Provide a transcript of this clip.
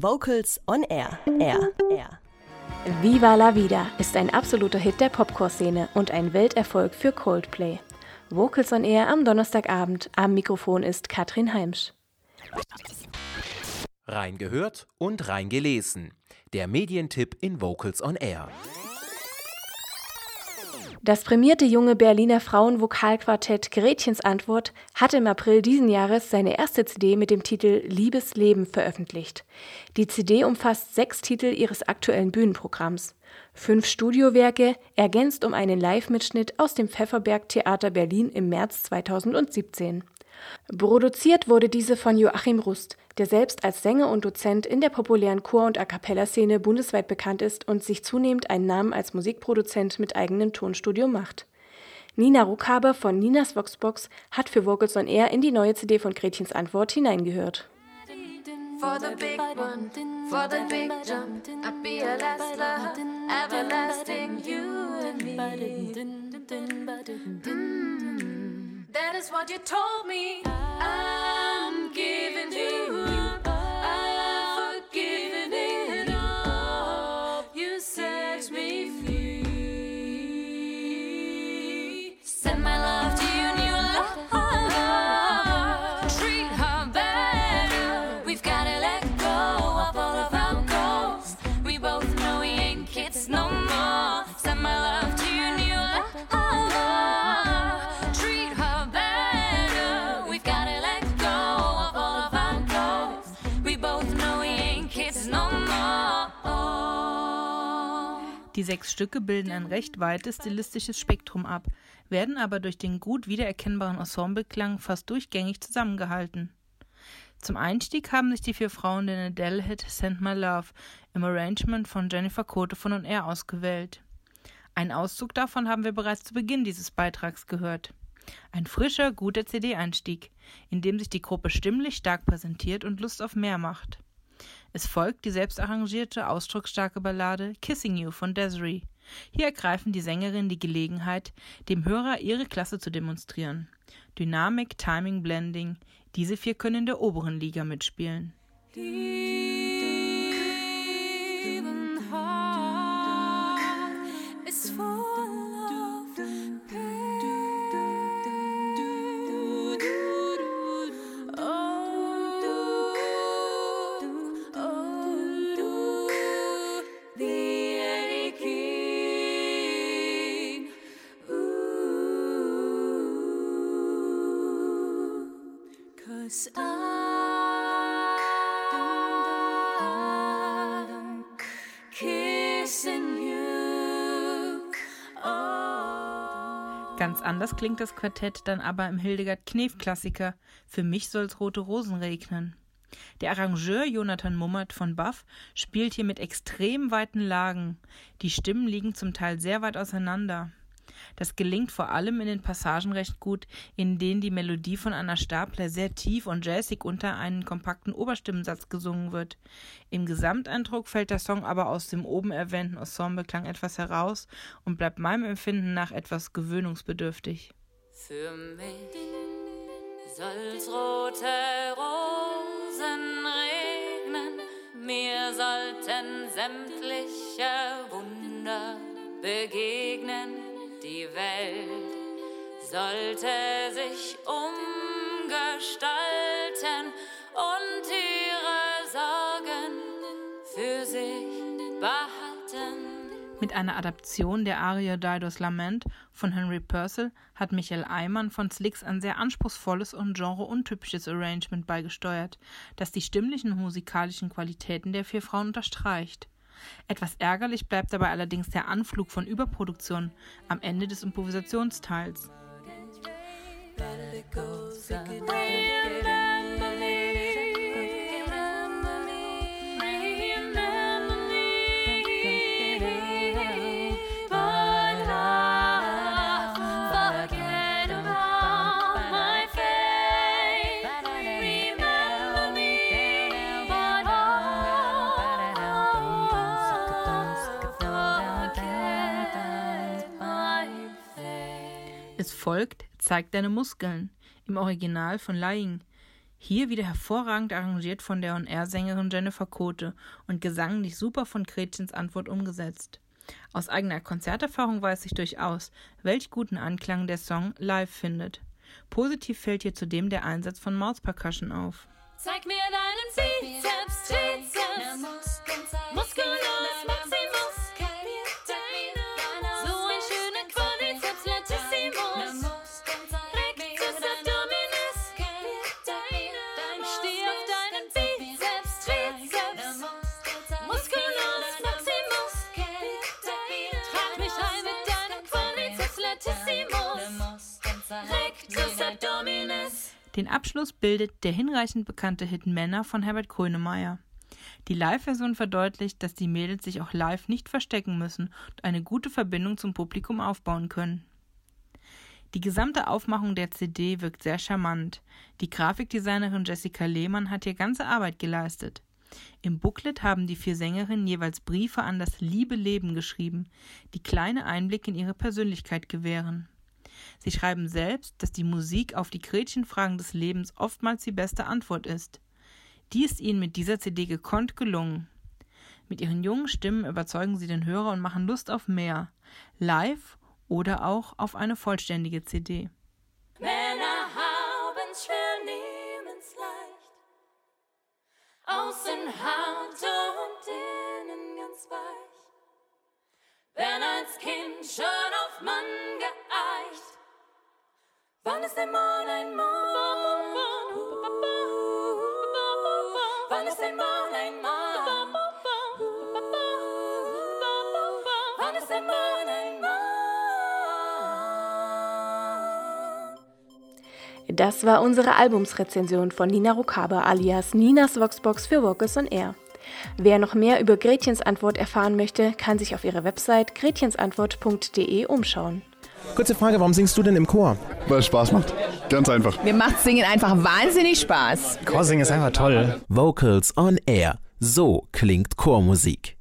Vocals on Air. Air. Air. Viva la Vida ist ein absoluter Hit der Popcore-Szene und ein Welterfolg für Coldplay. Vocals on Air am Donnerstagabend. Am Mikrofon ist Katrin Heimsch. Reingehört und reingelesen. Der Medientipp in Vocals on Air. Das prämierte junge Berliner Frauenvokalquartett Gretchens Antwort hat im April diesen Jahres seine erste CD mit dem Titel Liebes Leben veröffentlicht. Die CD umfasst sechs Titel ihres aktuellen Bühnenprogramms. Fünf Studiowerke, ergänzt um einen Live-Mitschnitt aus dem Pfefferberg Theater Berlin im März 2017. Produziert wurde diese von Joachim Rust, der selbst als Sänger und Dozent in der populären Chor- und A-cappella-Szene bundesweit bekannt ist und sich zunehmend einen Namen als Musikproduzent mit eigenem Tonstudio macht. Nina Ruckhaber von Ninas Voxbox hat für Vocals on Air in die neue CD von Gretchens Antwort hineingehört. For the big one, for the big jump, I'd be a last everlasting you and me. That what you told me. I'm giving you. I've forgiven it all. You set me free. Send my love Die sechs Stücke bilden ein recht weites stilistisches Spektrum ab, werden aber durch den gut wiedererkennbaren Ensembleklang fast durchgängig zusammengehalten. Zum Einstieg haben sich die vier Frauen den Adele-Hit Send My Love im Arrangement von Jennifer Cote von On Air ausgewählt. Einen Auszug davon haben wir bereits zu Beginn dieses Beitrags gehört. Ein frischer, guter CD-Einstieg, in dem sich die Gruppe stimmlich stark präsentiert und Lust auf mehr macht. Es folgt die selbst arrangierte, ausdrucksstarke Ballade Kissing You von Desiree. Hier ergreifen die Sängerinnen die Gelegenheit, dem Hörer ihre Klasse zu demonstrieren. Dynamik, Timing, Blending, diese vier können in der oberen Liga mitspielen. It's Cause I'm kissing you. Ganz anders klingt das Quartett dann aber im Hildegard Knef-Klassiker Für mich soll's rote Rosen regnen. Der Arrangeur Jonathan Mummert von Buff spielt hier mit extrem weiten Lagen. Die Stimmen liegen zum Teil sehr weit auseinander. Das gelingt vor allem in den Passagen recht gut, in denen die Melodie von Anna Stapler sehr tief und jazzig unter einen kompakten Oberstimmensatz gesungen wird. Im Gesamteindruck fällt der Song aber aus dem oben erwähnten Ensembleklang etwas heraus und bleibt meinem Empfinden nach etwas gewöhnungsbedürftig. Für mich soll's rote Rosen regnen, mir sollten sämtliche Wunder begegnen. Sollte sich umgestalten und ihre Sorgen für sich behalten. Mit einer Adaption der Arie Didos Lament von Henry Purcell hat Michael Eimann von Slicks ein sehr anspruchsvolles und genreuntypisches Arrangement beigesteuert, das die stimmlichen musikalischen Qualitäten der vier Frauen unterstreicht. Etwas ärgerlich bleibt dabei allerdings der Anflug von Überproduktion am Ende des Improvisationsteils. goes. Up. Es folgt Zeig deine Muskeln im Original von Lying. Hier wieder hervorragend arrangiert von der On-Air-Sängerin Jennifer Kote und gesanglich super von Gretchens Antwort umgesetzt. Aus eigener Konzerterfahrung weiß ich durchaus, welch guten Anklang der Song live findet. Positiv fällt hier zudem der Einsatz von Mouth Percussion auf. Zeig mir deinen Bizeps, Den Abschluss bildet der hinreichend bekannte Hit Männer von Herbert Grönemeyer. Die Live-Version verdeutlicht, dass die Mädels sich auch live nicht verstecken müssen und eine gute Verbindung zum Publikum aufbauen können. Die gesamte Aufmachung der CD wirkt sehr charmant. Die Grafikdesignerin Jessica Lehmann hat hier ganze Arbeit geleistet. Im Booklet haben die vier Sängerinnen jeweils Briefe an das liebe Leben geschrieben, die kleine Einblicke in ihre Persönlichkeit gewähren. Sie schreiben selbst, dass die Musik auf die Gretchenfragen des Lebens oftmals die beste Antwort ist. Die ist ihnen mit dieser CD gekonnt gelungen. Mit ihren jungen Stimmen überzeugen sie den Hörer und machen Lust auf mehr, live oder auch auf eine vollständige CD. Ist ein Mond ein Mond? Wann ist der Mond ein Mond? Das war unsere Albumsrezension von Nina Rukaber alias Ninas Voxbox für Vocals on Air. Wer noch mehr über Gretchens Antwort erfahren möchte, kann sich auf ihrer Website gretchensantwort.de umschauen. Kurze Frage, warum singst du denn im Chor? Weil es Spaß macht. Ganz einfach. Mir macht Singen einfach wahnsinnig Spaß. Chorsingen ist einfach toll. Vocals on Air. So klingt Chormusik.